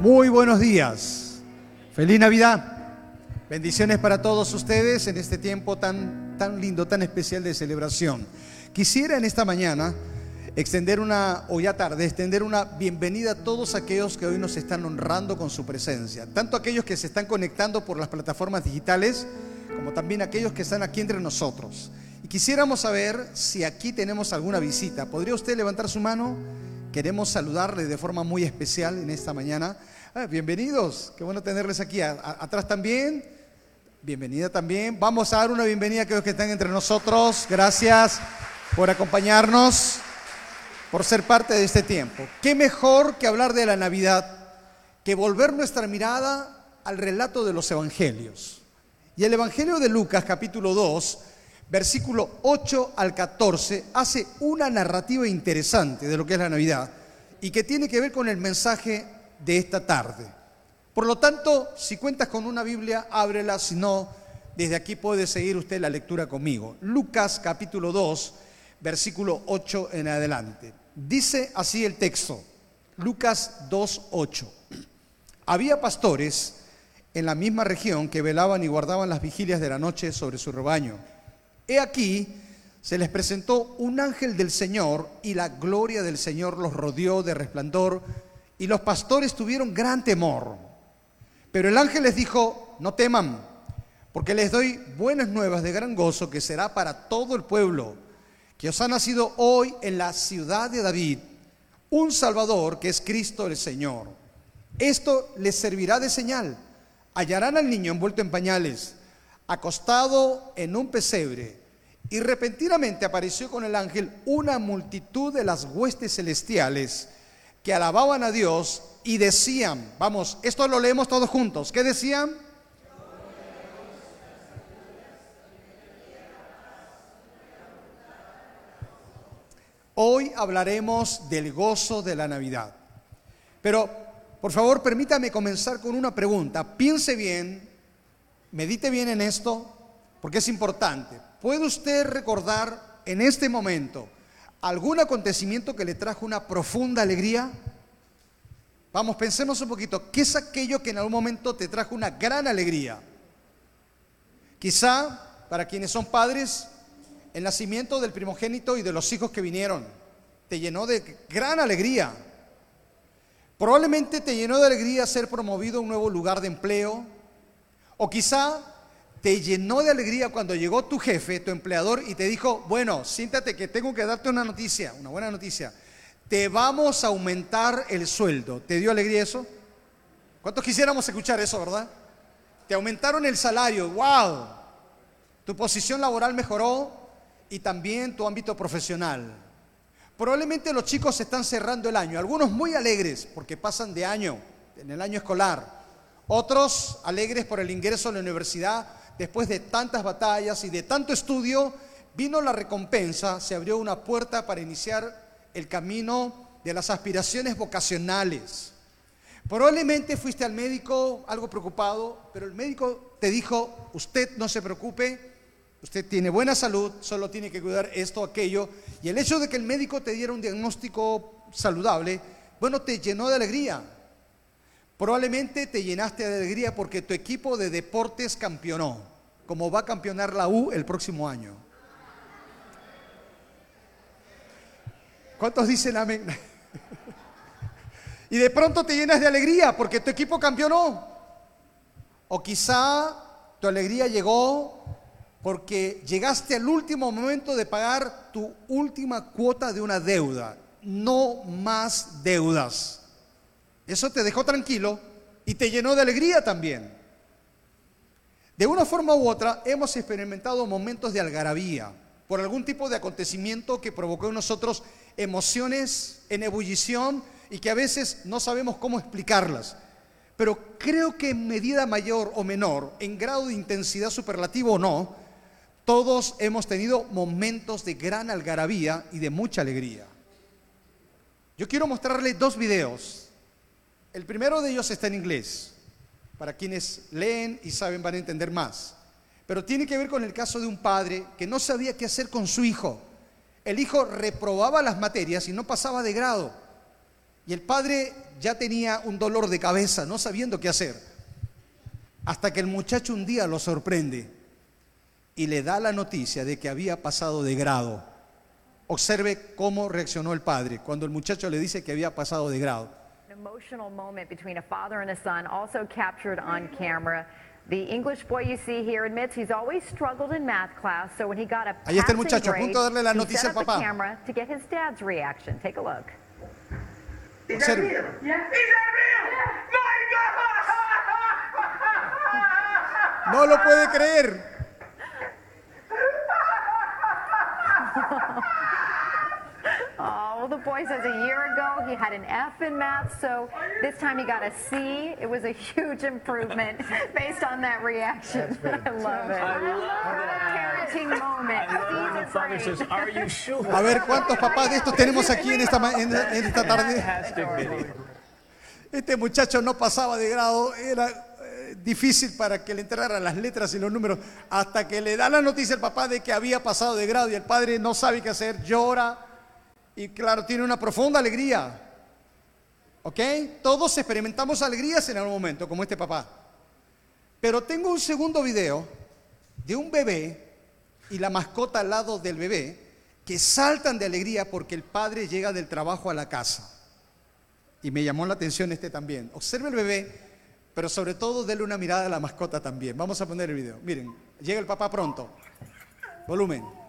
Muy buenos días. Feliz Navidad. Bendiciones para todos ustedes en este tiempo tan, tan lindo, tan especial de celebración. Quisiera en esta mañana extender una, o ya tarde, extender una bienvenida a todos aquellos que hoy nos están honrando con su presencia. Tanto aquellos que se están conectando por las plataformas digitales, como también aquellos que están aquí entre nosotros. Y quisiéramos saber si aquí tenemos alguna visita. ¿Podría usted levantar su mano? Queremos saludarle de forma muy especial en esta mañana. Ah, bienvenidos, qué bueno tenerles aquí. atrás también, bienvenida también. Vamos a dar una bienvenida a aquellos que están entre nosotros. Gracias por acompañarnos, por ser parte de este tiempo. ¿Qué mejor que hablar de la Navidad que volver nuestra mirada al relato de los evangelios? Y el Evangelio de Lucas capítulo 2 versículo 8 al 14, hace una narrativa interesante de lo que es la Navidad y que tiene que ver con el mensaje de esta tarde. Por lo tanto, si cuentas con una Biblia, ábrela, si no, desde aquí puede seguir usted la lectura conmigo. Lucas capítulo 2, versículo 8 en adelante. Dice así el texto, Lucas 2, 8. Había pastores en la misma región que velaban y guardaban las vigilias de la noche sobre su rebaño. He aquí, se les presentó un ángel del Señor y la gloria del Señor los rodeó de resplandor y los pastores tuvieron gran temor. Pero el ángel les dijo, no teman, porque les doy buenas nuevas de gran gozo que será para todo el pueblo, que os ha nacido hoy en la ciudad de David un Salvador que es Cristo el Señor. Esto les servirá de señal. Hallarán al niño envuelto en pañales, acostado en un pesebre. Y repentinamente apareció con el ángel una multitud de las huestes celestiales que alababan a Dios y decían, vamos, esto lo leemos todos juntos, ¿qué decían? Hoy hablaremos del gozo de la Navidad. Pero, por favor, permítame comenzar con una pregunta. Piense bien, medite bien en esto, porque es importante. ¿Puede usted recordar en este momento algún acontecimiento que le trajo una profunda alegría? Vamos, pensemos un poquito. ¿Qué es aquello que en algún momento te trajo una gran alegría? Quizá, para quienes son padres, el nacimiento del primogénito y de los hijos que vinieron te llenó de gran alegría. Probablemente te llenó de alegría ser promovido a un nuevo lugar de empleo. O quizá te llenó de alegría cuando llegó tu jefe, tu empleador, y te dijo, bueno, siéntate que tengo que darte una noticia, una buena noticia. Te vamos a aumentar el sueldo. ¿Te dio alegría eso? ¿Cuántos quisiéramos escuchar eso, verdad? Te aumentaron el salario, wow. Tu posición laboral mejoró y también tu ámbito profesional. Probablemente los chicos están cerrando el año, algunos muy alegres porque pasan de año, en el año escolar. Otros alegres por el ingreso a la universidad después de tantas batallas y de tanto estudio, vino la recompensa, se abrió una puerta para iniciar el camino de las aspiraciones vocacionales. Probablemente fuiste al médico algo preocupado, pero el médico te dijo, usted no se preocupe, usted tiene buena salud, solo tiene que cuidar esto, aquello. Y el hecho de que el médico te diera un diagnóstico saludable, bueno, te llenó de alegría. Probablemente te llenaste de alegría porque tu equipo de deportes campeonó como va a campeonar la U el próximo año. ¿Cuántos dicen amén? y de pronto te llenas de alegría porque tu equipo campeonó. O quizá tu alegría llegó porque llegaste al último momento de pagar tu última cuota de una deuda. No más deudas. Eso te dejó tranquilo y te llenó de alegría también. De una forma u otra hemos experimentado momentos de algarabía por algún tipo de acontecimiento que provocó en nosotros emociones en ebullición y que a veces no sabemos cómo explicarlas. Pero creo que en medida mayor o menor, en grado de intensidad superlativo o no, todos hemos tenido momentos de gran algarabía y de mucha alegría. Yo quiero mostrarles dos videos. El primero de ellos está en inglés. Para quienes leen y saben van a entender más. Pero tiene que ver con el caso de un padre que no sabía qué hacer con su hijo. El hijo reprobaba las materias y no pasaba de grado. Y el padre ya tenía un dolor de cabeza, no sabiendo qué hacer. Hasta que el muchacho un día lo sorprende y le da la noticia de que había pasado de grado. Observe cómo reaccionó el padre cuando el muchacho le dice que había pasado de grado. An emotional moment between a father and a son, also captured on camera. The English boy you see here admits he's always struggled in math class, so when he got a Ahí está el passing muchacho, a grade, punto de darle la he noticia set al up the papá. camera to get his dad's reaction. Take a look. Is that real? Yeah. Is that real? My God! No lo puede creer. The boy says a year ago he had an F in math, so this time he got a C. It was a huge improvement based on that reaction. I love it. I love Parenting moment. Says, "Are you sure?" A ver cuántos papás de estos tenemos aquí en esta, en- en esta tarde. Este muchacho no pasaba de grado, era eh, difícil para que le entraran las letras y los números, hasta que le da la noticia al papá de que había pasado de grado y el padre no sabe qué hacer, llora y claro, tiene una profunda alegría. ¿Ok? Todos experimentamos alegrías en algún momento, como este papá. Pero tengo un segundo video de un bebé y la mascota al lado del bebé que saltan de alegría porque el padre llega del trabajo a la casa. Y me llamó la atención este también. Observe el bebé, pero sobre todo dele una mirada a la mascota también. Vamos a poner el video. Miren, llega el papá pronto. Volumen.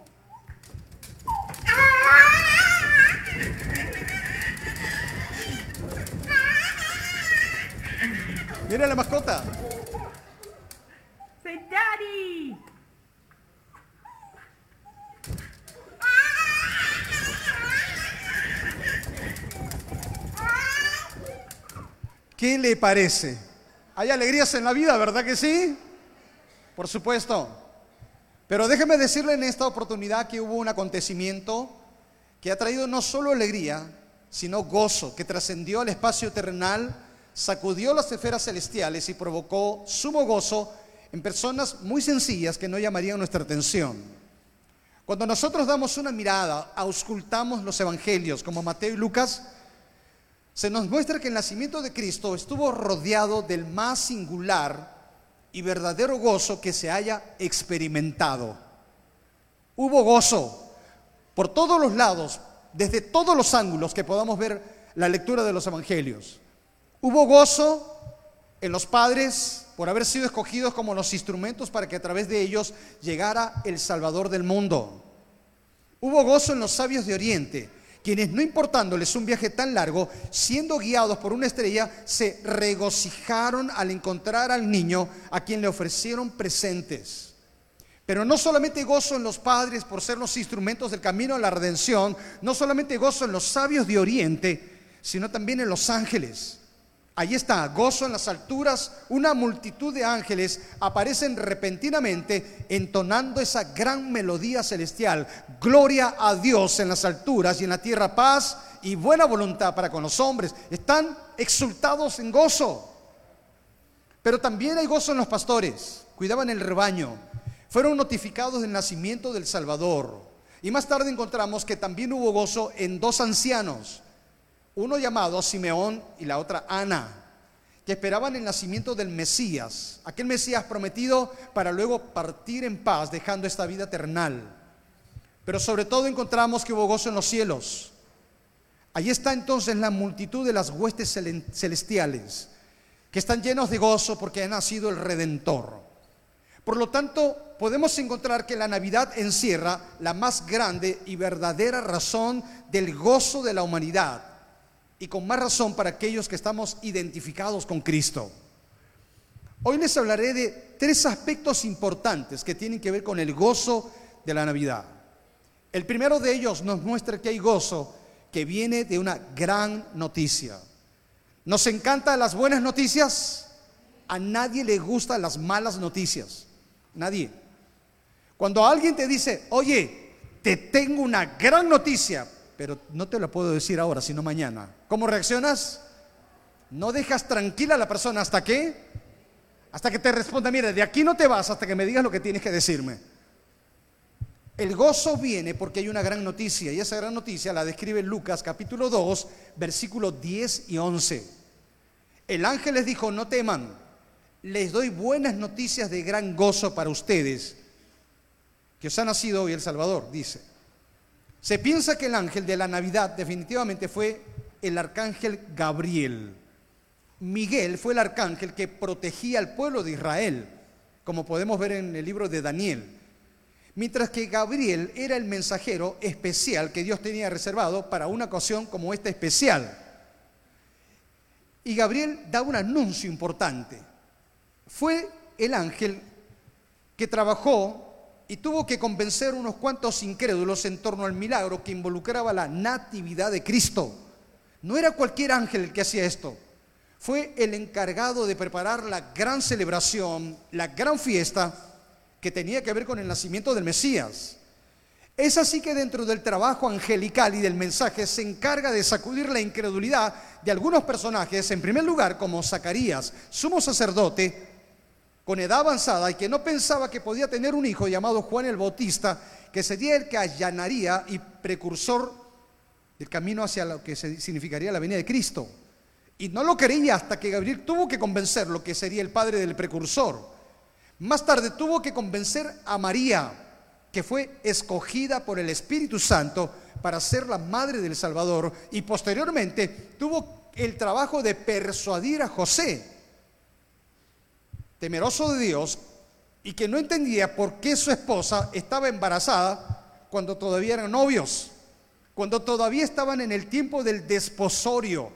Mira la mascota. Say, Daddy! ¿Qué le parece? Hay alegrías en la vida, ¿verdad que sí? Por supuesto. Pero déjeme decirle en esta oportunidad que hubo un acontecimiento que ha traído no solo alegría, sino gozo, que trascendió al espacio terrenal, sacudió las esferas celestiales y provocó sumo gozo en personas muy sencillas que no llamarían nuestra atención. Cuando nosotros damos una mirada, auscultamos los evangelios como Mateo y Lucas, se nos muestra que el nacimiento de Cristo estuvo rodeado del más singular y verdadero gozo que se haya experimentado. Hubo gozo por todos los lados, desde todos los ángulos que podamos ver la lectura de los evangelios. Hubo gozo en los padres por haber sido escogidos como los instrumentos para que a través de ellos llegara el Salvador del mundo. Hubo gozo en los sabios de Oriente, quienes no importándoles un viaje tan largo, siendo guiados por una estrella, se regocijaron al encontrar al niño a quien le ofrecieron presentes. Pero no solamente gozo en los padres por ser los instrumentos del camino a la redención, no solamente gozo en los sabios de Oriente, sino también en los ángeles. Ahí está, gozo en las alturas, una multitud de ángeles aparecen repentinamente entonando esa gran melodía celestial. Gloria a Dios en las alturas y en la tierra paz y buena voluntad para con los hombres. Están exultados en gozo. Pero también hay gozo en los pastores, cuidaban el rebaño, fueron notificados del nacimiento del Salvador. Y más tarde encontramos que también hubo gozo en dos ancianos, uno llamado Simeón y la otra Ana, que esperaban el nacimiento del Mesías, aquel Mesías prometido para luego partir en paz dejando esta vida terrenal. Pero sobre todo encontramos que hubo gozo en los cielos. Allí está entonces la multitud de las huestes celestiales, que están llenos de gozo porque ha nacido el Redentor. Por lo tanto, podemos encontrar que la Navidad encierra la más grande y verdadera razón del gozo de la humanidad, y con más razón para aquellos que estamos identificados con Cristo. Hoy les hablaré de tres aspectos importantes que tienen que ver con el gozo de la Navidad. El primero de ellos nos muestra que hay gozo que viene de una gran noticia. ¿Nos encantan las buenas noticias? A nadie le gustan las malas noticias. Nadie. Cuando alguien te dice, oye, te tengo una gran noticia, pero no te la puedo decir ahora, sino mañana. ¿Cómo reaccionas? No dejas tranquila a la persona hasta que, hasta que te responda, mira, de aquí no te vas hasta que me digas lo que tienes que decirme. El gozo viene porque hay una gran noticia y esa gran noticia la describe Lucas capítulo 2, versículos 10 y 11. El ángel les dijo, no teman, les doy buenas noticias de gran gozo para ustedes, que os ha nacido hoy el Salvador, dice. Se piensa que el ángel de la Navidad definitivamente fue el arcángel Gabriel. Miguel fue el arcángel que protegía al pueblo de Israel, como podemos ver en el libro de Daniel. Mientras que Gabriel era el mensajero especial que Dios tenía reservado para una ocasión como esta especial. Y Gabriel da un anuncio importante. Fue el ángel que trabajó y tuvo que convencer unos cuantos incrédulos en torno al milagro que involucraba la natividad de Cristo. No era cualquier ángel el que hacía esto. Fue el encargado de preparar la gran celebración, la gran fiesta que tenía que ver con el nacimiento del Mesías. Es así que dentro del trabajo angelical y del mensaje se encarga de sacudir la incredulidad de algunos personajes, en primer lugar como Zacarías, sumo sacerdote, con edad avanzada y que no pensaba que podía tener un hijo llamado Juan el Bautista, que sería el que allanaría y precursor del camino hacia lo que significaría la venida de Cristo. Y no lo creía hasta que Gabriel tuvo que convencerlo que sería el padre del precursor. Más tarde tuvo que convencer a María, que fue escogida por el Espíritu Santo para ser la madre del Salvador. Y posteriormente tuvo el trabajo de persuadir a José, temeroso de Dios y que no entendía por qué su esposa estaba embarazada cuando todavía eran novios, cuando todavía estaban en el tiempo del desposorio.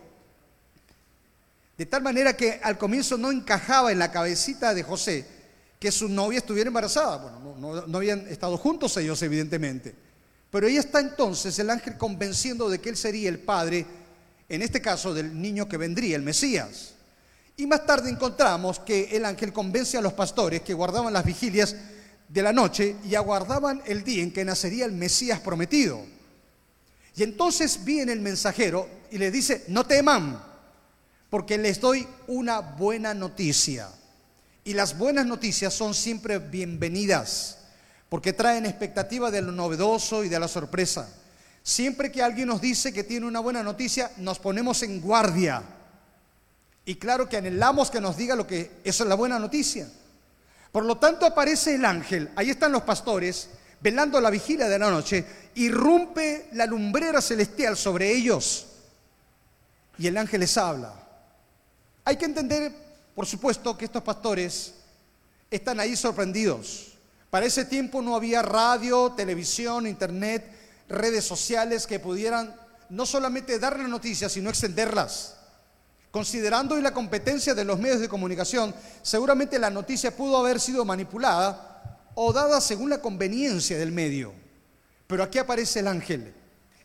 De tal manera que al comienzo no encajaba en la cabecita de José que su novia estuviera embarazada. Bueno, no, habían estado juntos ellos, evidentemente. Pero ahí está entonces el ángel convenciendo de que él sería el padre, en este caso del niño que vendría, el Mesías. Y más tarde encontramos que el ángel convence a los pastores que guardaban las vigilias de la noche y aguardaban el día en que nacería el Mesías prometido. Y entonces viene el mensajero y le dice, no teman, porque les doy una buena noticia. Y las buenas noticias son siempre bienvenidas, porque traen expectativa de lo novedoso y de la sorpresa. Siempre que alguien nos dice que tiene una buena noticia, nos ponemos en guardia y claro que anhelamos que nos diga lo que eso es la buena noticia. Por lo tanto aparece el ángel, ahí están los pastores, velando la vigilia de la noche, irrumpe la lumbrera celestial sobre ellos y el ángel les habla. Hay que entender, por supuesto, que estos pastores están ahí sorprendidos. Para ese tiempo no había radio, televisión, internet, redes sociales que pudieran no solamente dar las noticias, sino extenderlas. Considerando la competencia de los medios de comunicación, seguramente la noticia pudo haber sido manipulada o dada según la conveniencia del medio. Pero aquí aparece el ángel,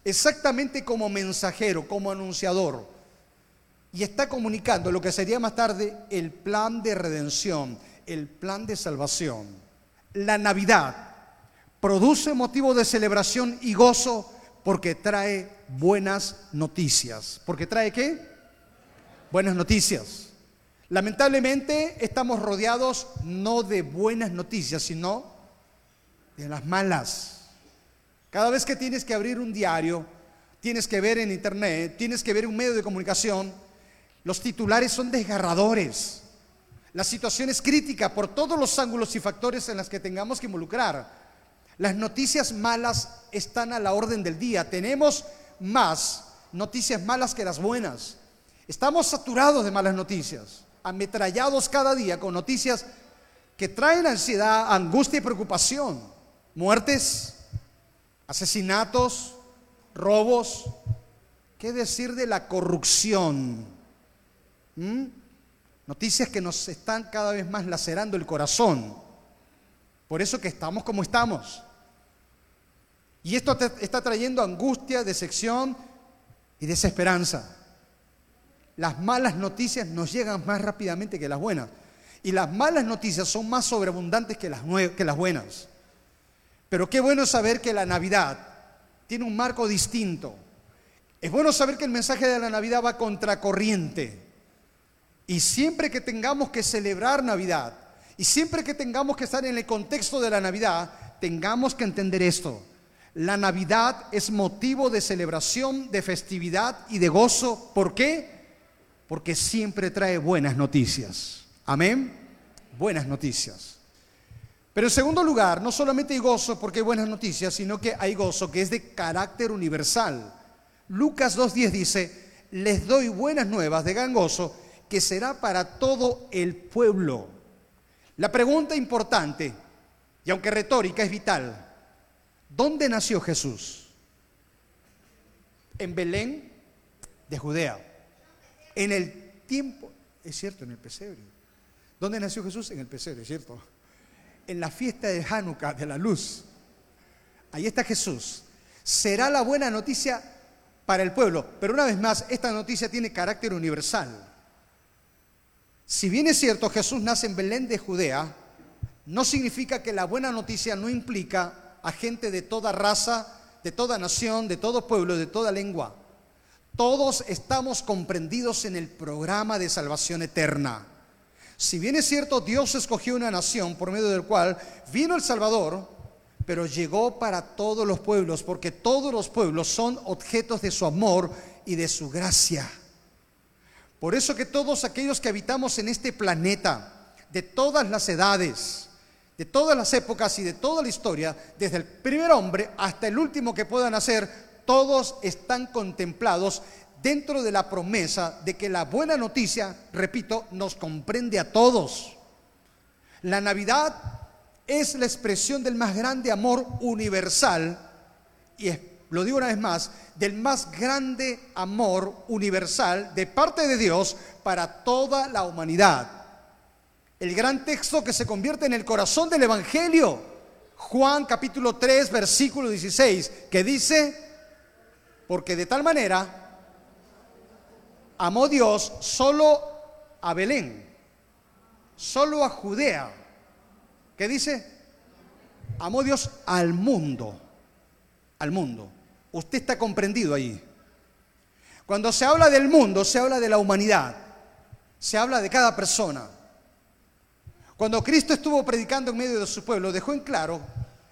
exactamente como mensajero, como anunciador, y está comunicando lo que sería más tarde el plan de redención, el plan de salvación. La Navidad produce motivo de celebración y gozo porque trae buenas noticias. ¿Porque trae qué? Buenas noticias. Lamentablemente estamos rodeados no de buenas noticias, sino de las malas. Cada vez que tienes que abrir un diario, tienes que ver en internet, tienes que ver un medio de comunicación, los titulares son desgarradores. La situación es crítica por todos los ángulos y factores en los que tengamos que involucrar. Las noticias malas están a la orden del día. Tenemos más noticias malas que las buenas. Estamos saturados de malas noticias, ametrallados cada día con noticias que traen ansiedad, angustia y preocupación. Muertes, asesinatos, robos. ¿Qué decir de la corrupción? ¿Mm? Noticias que nos están cada vez más lacerando el corazón. Por eso que estamos como estamos. Y esto está trayendo angustia, decepción y desesperanza las malas noticias nos llegan más rápidamente que las buenas. Y las malas noticias son más sobreabundantes que las, que las buenas. Pero qué bueno saber que la Navidad tiene un marco distinto. Es bueno saber que el mensaje de la Navidad va contracorriente. Y siempre que tengamos que celebrar Navidad, y siempre que tengamos que estar en el contexto de la Navidad, tengamos que entender esto. La Navidad es motivo de celebración, de festividad y de gozo. ¿Por qué? Porque siempre trae buenas noticias. Amén. Buenas noticias. Pero en segundo lugar, no solamente hay gozo porque hay buenas noticias, sino que hay gozo que es de carácter universal. Lucas 2.10 dice, les doy buenas nuevas de gran gozo que será para todo el pueblo. La pregunta importante, y aunque retórica, es vital. ¿Dónde nació Jesús? En Belén de Judea. En el tiempo, es cierto, en el pesebre. ¿Dónde nació Jesús? En el pesebre, es cierto. En la fiesta de Hanukkah, de la luz. Ahí está Jesús. Será la buena noticia para el pueblo. Pero una vez más, esta noticia tiene carácter universal. Si bien es cierto, Jesús nace en Belén de Judea, no significa que la buena noticia no implica a gente de toda raza, de toda nación, de todo pueblo, de toda lengua. Todos estamos comprendidos en el programa de salvación eterna. Si bien es cierto, Dios escogió una nación por medio del cual vino el Salvador, pero llegó para todos los pueblos, porque todos los pueblos son objetos de su amor y de su gracia. Por eso que todos aquellos que habitamos en este planeta, de todas las edades, de todas las épocas y de toda la historia, desde el primer hombre hasta el último que pueda nacer, todos están contemplados dentro de la promesa de que la buena noticia, repito, nos comprende a todos. La Navidad es la expresión del más grande amor universal y lo digo una vez más, del más grande amor universal de parte de Dios para toda la humanidad. El gran texto que se convierte en el corazón del Evangelio, Juan capítulo 3, versículo 16, que dice, porque de tal manera amó Dios solo a Belén, solo a Judea. ¿Qué dice? Amó Dios al mundo, al mundo. Usted está comprendido ahí. Cuando se habla del mundo, se habla de la humanidad, se habla de cada persona. Cuando Cristo estuvo predicando en medio de su pueblo, dejó en claro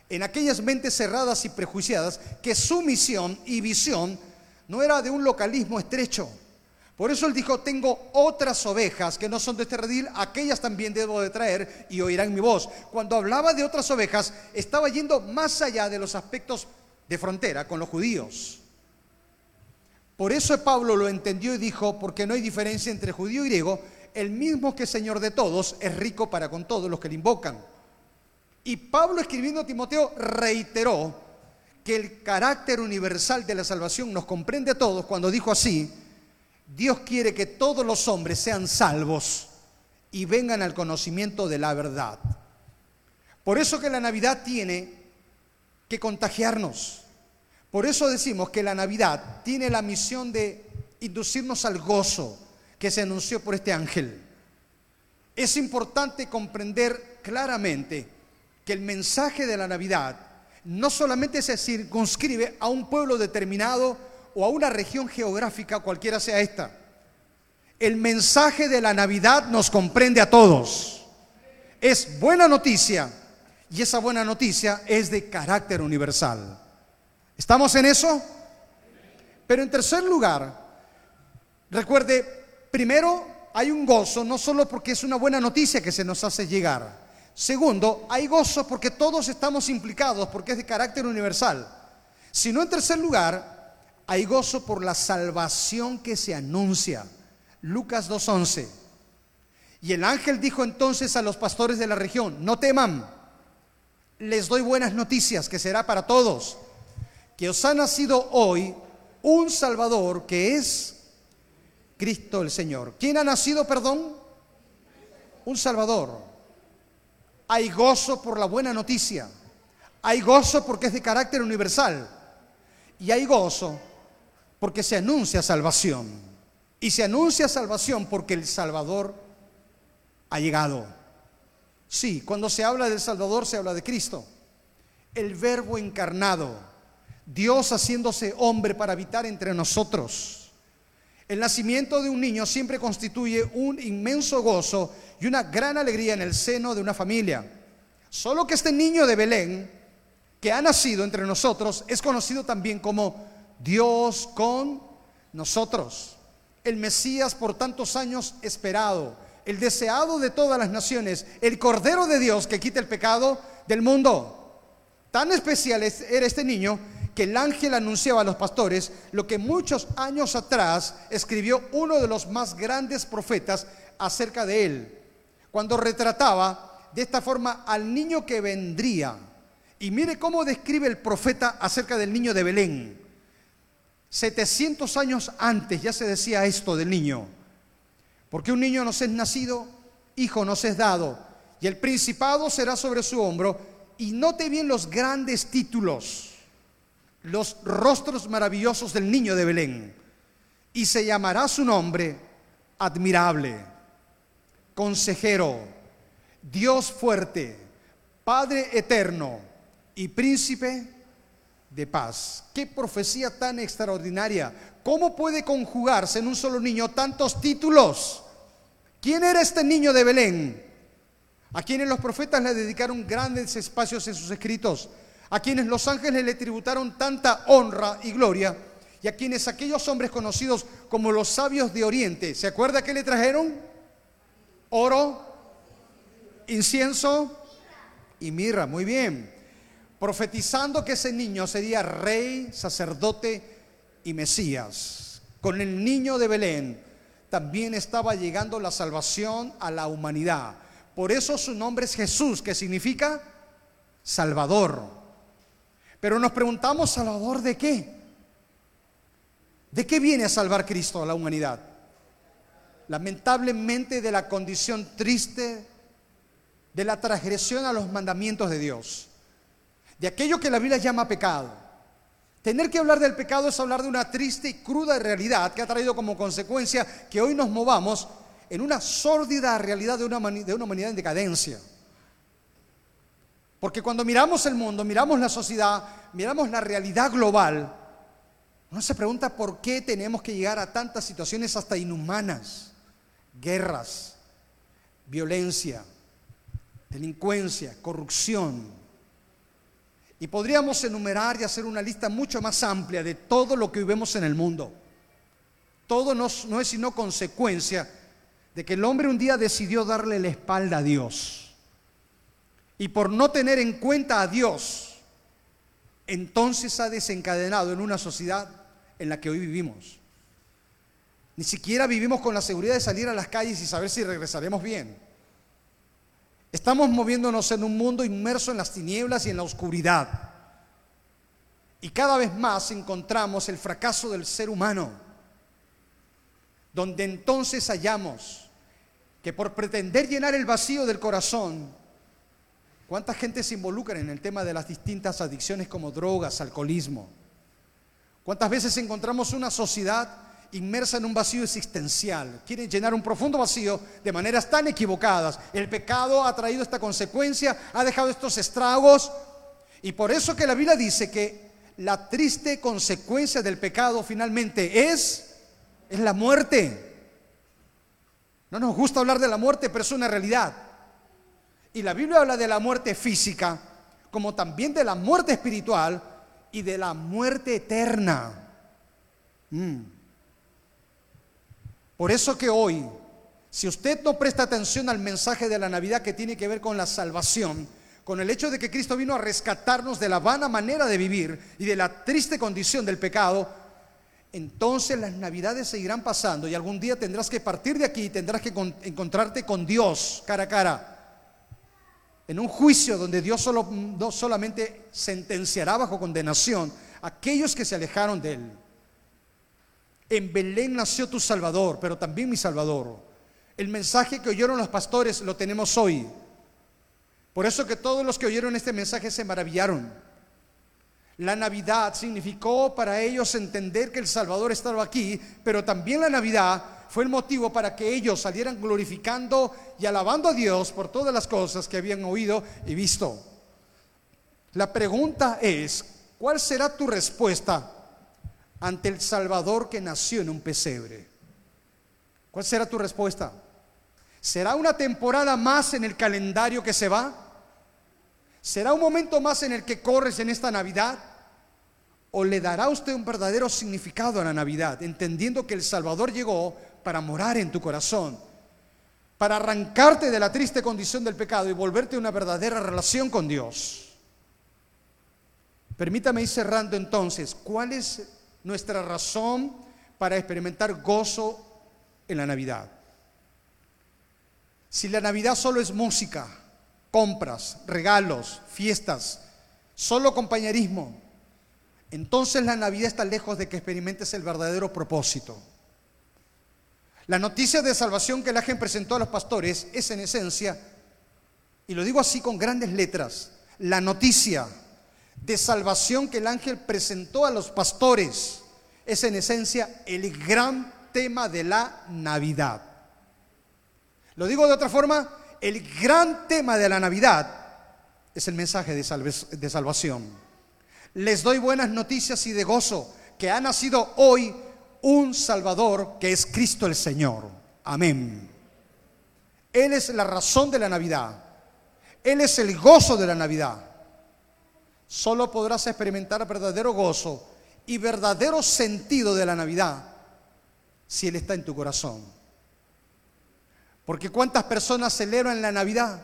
en aquellas mentes cerradas y prejuiciadas que su misión y visión no era de un localismo estrecho. Por eso él dijo, tengo otras ovejas que no son de este redil, aquellas también debo de traer y oirán mi voz. Cuando hablaba de otras ovejas, estaba yendo más allá de los aspectos de frontera con los judíos. Por eso Pablo lo entendió y dijo, porque no hay diferencia entre judío y griego, el mismo que Señor de todos es rico para con todos los que le invocan. Y Pablo escribiendo a Timoteo reiteró que el carácter universal de la salvación nos comprende a todos cuando dijo así, Dios quiere que todos los hombres sean salvos y vengan al conocimiento de la verdad. Por eso que la Navidad tiene que contagiarnos. Por eso decimos que la Navidad tiene la misión de inducirnos al gozo que se anunció por este ángel. Es importante comprender claramente que el mensaje de la Navidad no solamente se circunscribe a un pueblo determinado o a una región geográfica, cualquiera sea esta. El mensaje de la Navidad nos comprende a todos. Es buena noticia y esa buena noticia es de carácter universal. ¿Estamos en eso? Pero en tercer lugar, recuerde, primero hay un gozo, no solo porque es una buena noticia que se nos hace llegar. Segundo, hay gozo porque todos estamos implicados, porque es de carácter universal. Sino en tercer lugar, hay gozo por la salvación que se anuncia. Lucas 2.11. Y el ángel dijo entonces a los pastores de la región, no teman les doy buenas noticias que será para todos, que os ha nacido hoy un Salvador que es Cristo el Señor. ¿Quién ha nacido, perdón? Un Salvador. Hay gozo por la buena noticia. Hay gozo porque es de carácter universal. Y hay gozo porque se anuncia salvación. Y se anuncia salvación porque el Salvador ha llegado. Sí, cuando se habla del Salvador se habla de Cristo, el verbo encarnado, Dios haciéndose hombre para habitar entre nosotros. El nacimiento de un niño siempre constituye un inmenso gozo y una gran alegría en el seno de una familia. Solo que este niño de Belén que ha nacido entre nosotros, es conocido también como Dios con nosotros. El Mesías por tantos años esperado, el deseado de todas las naciones, el Cordero de Dios que quita el pecado del mundo. Tan especial era este niño que el ángel anunciaba a los pastores lo que muchos años atrás escribió uno de los más grandes profetas acerca de él, cuando retrataba de esta forma al niño que vendría. Y mire cómo describe el profeta acerca del niño de Belén. 700 años antes ya se decía esto del niño. Porque un niño nos es nacido, hijo nos es dado, y el principado será sobre su hombro. Y note bien los grandes títulos, los rostros maravillosos del niño de Belén. Y se llamará su nombre admirable, consejero, Dios fuerte, Padre eterno y príncipe de paz. Qué profecía tan extraordinaria. ¿Cómo puede conjugarse en un solo niño tantos títulos? ¿Quién era este niño de Belén? A quienes los profetas le dedicaron grandes espacios en sus escritos, a quienes los ángeles le tributaron tanta honra y gloria, y a quienes aquellos hombres conocidos como los sabios de Oriente, ¿se acuerda que le trajeron? Oro, incienso y mirra, muy bien profetizando que ese niño sería rey, sacerdote y Mesías. Con el niño de Belén también estaba llegando la salvación a la humanidad. Por eso su nombre es Jesús, que significa Salvador. Pero nos preguntamos, ¿Salvador de qué? ¿De qué viene a salvar Cristo a la humanidad? Lamentablemente de la condición triste, de la transgresión a los mandamientos de Dios de aquello que la Biblia llama pecado. Tener que hablar del pecado es hablar de una triste y cruda realidad que ha traído como consecuencia que hoy nos movamos en una sórdida realidad de una, de una humanidad en decadencia. Porque cuando miramos el mundo, miramos la sociedad, miramos la realidad global, uno se pregunta por qué tenemos que llegar a tantas situaciones hasta inhumanas, guerras, violencia, delincuencia, corrupción, y podríamos enumerar y hacer una lista mucho más amplia de todo lo que vivimos en el mundo. Todo no, no, es sino consecuencia de que el hombre un día decidió darle la espalda a Dios. Y por no tener en cuenta a Dios, entonces ha desencadenado en una sociedad en la que hoy vivimos. Ni siquiera vivimos con la seguridad de salir a las calles y saber si regresaremos bien. Estamos moviéndonos en un mundo inmerso en las tinieblas y en la oscuridad. Y cada vez más encontramos el fracaso del ser humano, donde entonces hallamos que por pretender llenar el vacío del corazón, ¿cuánta gente se involucra en el tema de las distintas adicciones como drogas, alcoholismo? ¿Cuántas veces encontramos una sociedad inmersa en un vacío existencial, quieren llenar un profundo vacío de maneras tan equivocadas. El pecado ha traído esta consecuencia, ha dejado estos estragos, y por eso que la Biblia dice que la triste consecuencia del pecado finalmente es, es la muerte. No nos gusta hablar de la muerte, pero es una realidad. Y la Biblia habla de la muerte física, como también de la muerte espiritual y de la muerte eterna. Mm. Por eso que hoy, si usted no presta atención al mensaje de la Navidad que tiene que ver con la salvación, con el hecho de que Cristo vino a rescatarnos de la vana manera de vivir y de la triste condición del pecado, entonces las Navidades seguirán pasando y algún día tendrás que partir de aquí y tendrás que encontrarte con Dios cara a cara. En un juicio donde Dios solo, solamente sentenciará bajo condenación a aquellos que se alejaron de Él. En Belén nació tu Salvador, pero también mi Salvador. El mensaje que oyeron los pastores lo tenemos hoy. Por eso que todos los que oyeron este mensaje se maravillaron. La Navidad significó para ellos entender que el Salvador estaba aquí, pero también la Navidad fue el motivo para que ellos salieran glorificando y alabando a Dios por todas las cosas que habían oído y visto. La pregunta es, ¿cuál será tu respuesta ante el Salvador que nació en un pesebre? ¿Cuál será tu respuesta? ¿Será una temporada más en el calendario que se va? ¿Será un momento más en el que corres en esta Navidad? ¿O le dará usted un verdadero significado a la Navidad, entendiendo que el Salvador llegó para morar en tu corazón, para arrancarte de la triste condición del pecado y volverte una verdadera relación con Dios? Permítame ir cerrando entonces, ¿cuál es nuestra razón para experimentar gozo en la Navidad? Si la Navidad solo es música, compras, regalos, fiestas, solo compañerismo, entonces la Navidad está lejos de que experimentes el verdadero propósito. La noticia de salvación que el ángel presentó a los pastores es en esencia, y lo digo así con grandes letras, la noticia de salvación que el ángel presentó a los pastores es en esencia el gran tema de la Navidad. Lo digo de otra forma, el gran tema de la Navidad es el mensaje de, salvación. Les doy buenas noticias y de gozo que ha nacido hoy un Salvador que es Cristo el Señor. Amén. Él es la razón de la Navidad. Él es el gozo de la Navidad. Solo podrás experimentar verdadero gozo y verdadero sentido de la Navidad si Él está en tu corazón. Porque cuántas personas celebran la Navidad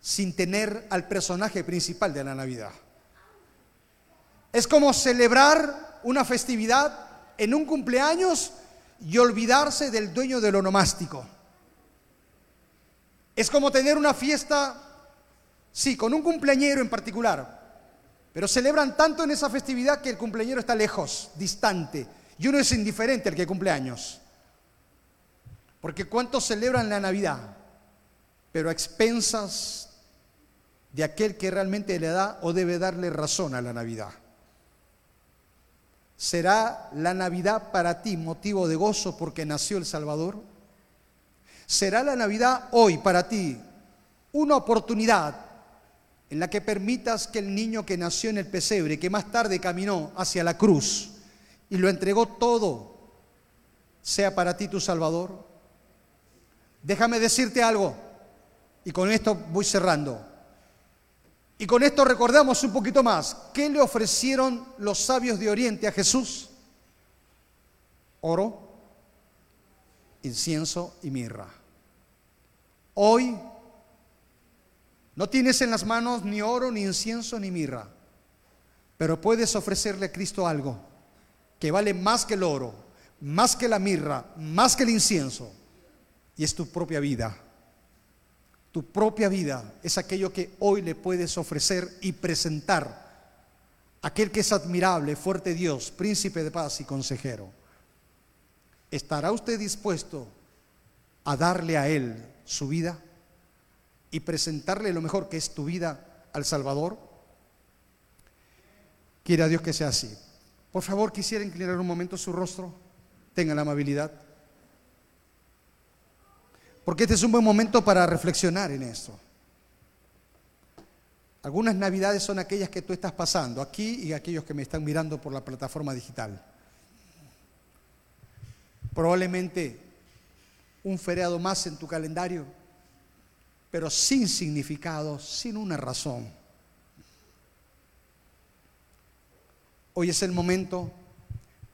sin tener al personaje principal de la Navidad. Es como celebrar una festividad en un cumpleaños y olvidarse del dueño del onomástico. Es como tener una fiesta, sí, con un cumpleañero en particular, pero celebran tanto en esa festividad que el cumpleañero está lejos, distante, y uno es indiferente al que cumple años. Porque ¿cuántos celebran la Navidad? Pero a expensas de aquel que realmente le da o debe darle razón a la Navidad. ¿Será la Navidad para ti motivo de gozo porque nació el Salvador? ¿Será la Navidad hoy para ti una oportunidad en la que permitas que el niño que nació en el pesebre, que más tarde caminó hacia la cruz y lo entregó todo, sea para ti tu Salvador? Déjame decirte algo, y con esto voy cerrando. Y con esto recordamos un poquito más. ¿Qué le ofrecieron los sabios de Oriente a Jesús? Oro, incienso y mirra. Hoy no tienes en las manos ni oro, ni incienso, ni mirra, pero puedes ofrecerle a Cristo algo que vale más que el oro, más que la mirra, más que el incienso, y es tu propia vida. Tu propia vida es aquello que hoy le puedes ofrecer y presentar. Aquel que es admirable, fuerte Dios, príncipe de paz y consejero. ¿Estará usted dispuesto a darle a Él su vida? y presentarle lo mejor que es tu vida al Salvador? Quiera Dios que sea así. Por favor, quisiera inclinar un momento su rostro. Tenga la amabilidad. Porque este es un buen momento para reflexionar en esto. Algunas navidades son aquellas que tú estás pasando, aquí y aquellos que me están mirando por la plataforma digital. Probablemente un feriado más en tu calendario pero sin significado, sin una razón. Hoy es el momento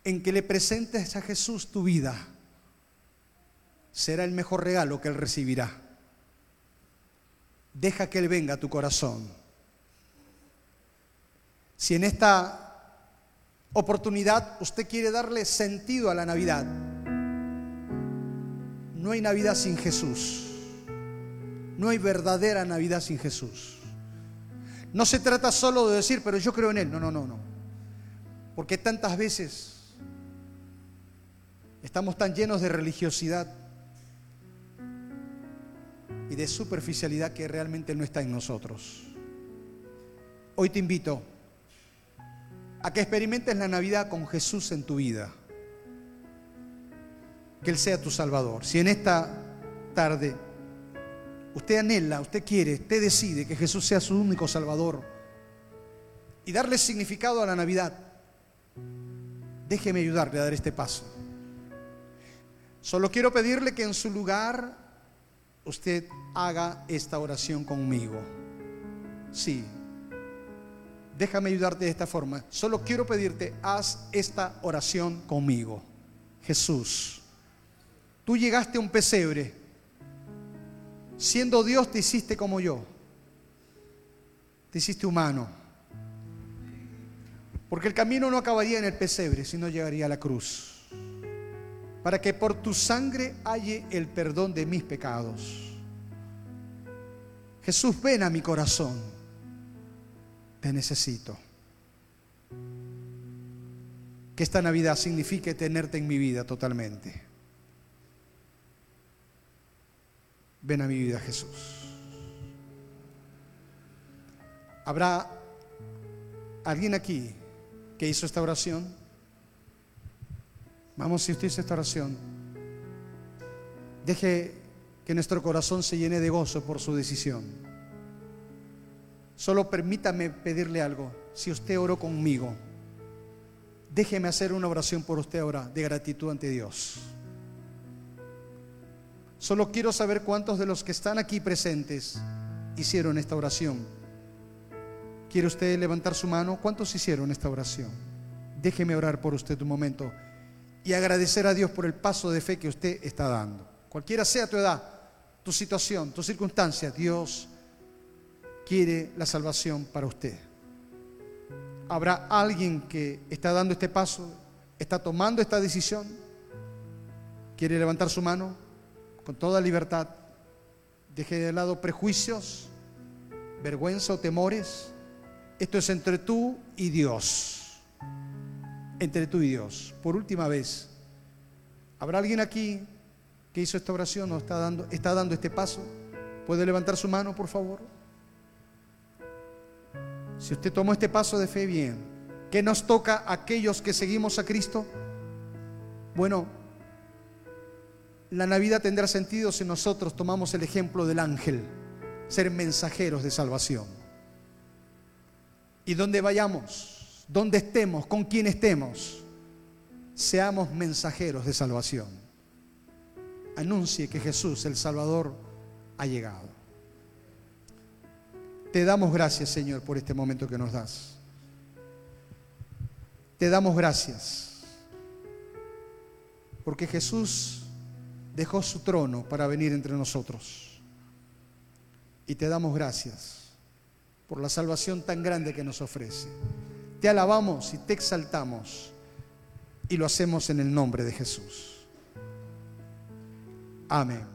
en que le presentes a Jesús tu vida. Será el mejor regalo que Él recibirá. Deja que Él venga a tu corazón. Si en esta oportunidad usted quiere darle sentido a la Navidad, no hay Navidad sin Jesús. No hay verdadera Navidad sin Jesús. No se trata solo de decir, pero yo creo en Él. No, no, no, no. Porque tantas veces estamos tan llenos de religiosidad y de superficialidad que realmente no está en nosotros. Hoy te invito a que experimentes la Navidad con Jesús en tu vida. Que Él sea tu Salvador. Si en esta tarde usted anhela, usted quiere, usted decide que Jesús sea su único Salvador y darle significado a la Navidad, déjeme ayudarle a dar este paso. Solo quiero pedirle que en su lugar usted haga esta oración conmigo. Sí. Déjame ayudarte de esta forma. Solo quiero pedirte, haz esta oración conmigo. Jesús, tú llegaste a un pesebre. Siendo Dios te hiciste como yo. Te hiciste humano. Porque el camino no acabaría en el pesebre, sino llegaría a la cruz. Para que por tu sangre halle el perdón de mis pecados. Jesús, ven a mi corazón. Te necesito. Que esta Navidad signifique tenerte en mi vida totalmente. Ven a mi vida, Jesús. ¿Habrá alguien aquí que hizo esta oración? Vamos, si usted hizo esta oración, deje que nuestro corazón se llene de gozo por su decisión. Solo permítame pedirle algo. Si usted oró conmigo, déjeme hacer una oración por usted ahora de gratitud ante Dios. Solo quiero saber cuántos de los que están aquí presentes hicieron esta oración. ¿Quiere usted levantar su mano? ¿Cuántos hicieron esta oración? Déjeme orar por usted un momento y agradecer a Dios por el paso de fe que usted está dando. Cualquiera sea tu edad, tu situación, tu circunstancia, Dios quiere la salvación para usted. ¿Habrá alguien que está dando este paso, está tomando esta decisión? ¿Quiere levantar su mano con toda libertad? Deje de lado prejuicios, vergüenza o temores. Esto es entre tú y Dios. Entre tú y Dios. Por última vez, ¿habrá alguien aquí que hizo esta oración o está dando, está dando este paso? ¿Puede levantar su mano, por favor? Si usted tomó este paso de fe, bien. ¿Qué nos toca a aquellos que seguimos a Cristo? Bueno, la Navidad tendrá sentido si nosotros tomamos el ejemplo del ángel, ser mensajeros de salvación. Y donde vayamos, donde estemos, con quien estemos, seamos mensajeros de salvación. Anuncie que Jesús, el Salvador, ha llegado. Te damos gracias, Señor, por este momento que nos das. Te damos gracias. Porque Jesús dejó su trono para venir entre nosotros. Y te damos gracias por la salvación tan grande que nos ofrece. Te alabamos y te exaltamos. Y lo hacemos en el nombre de Jesús. Amén.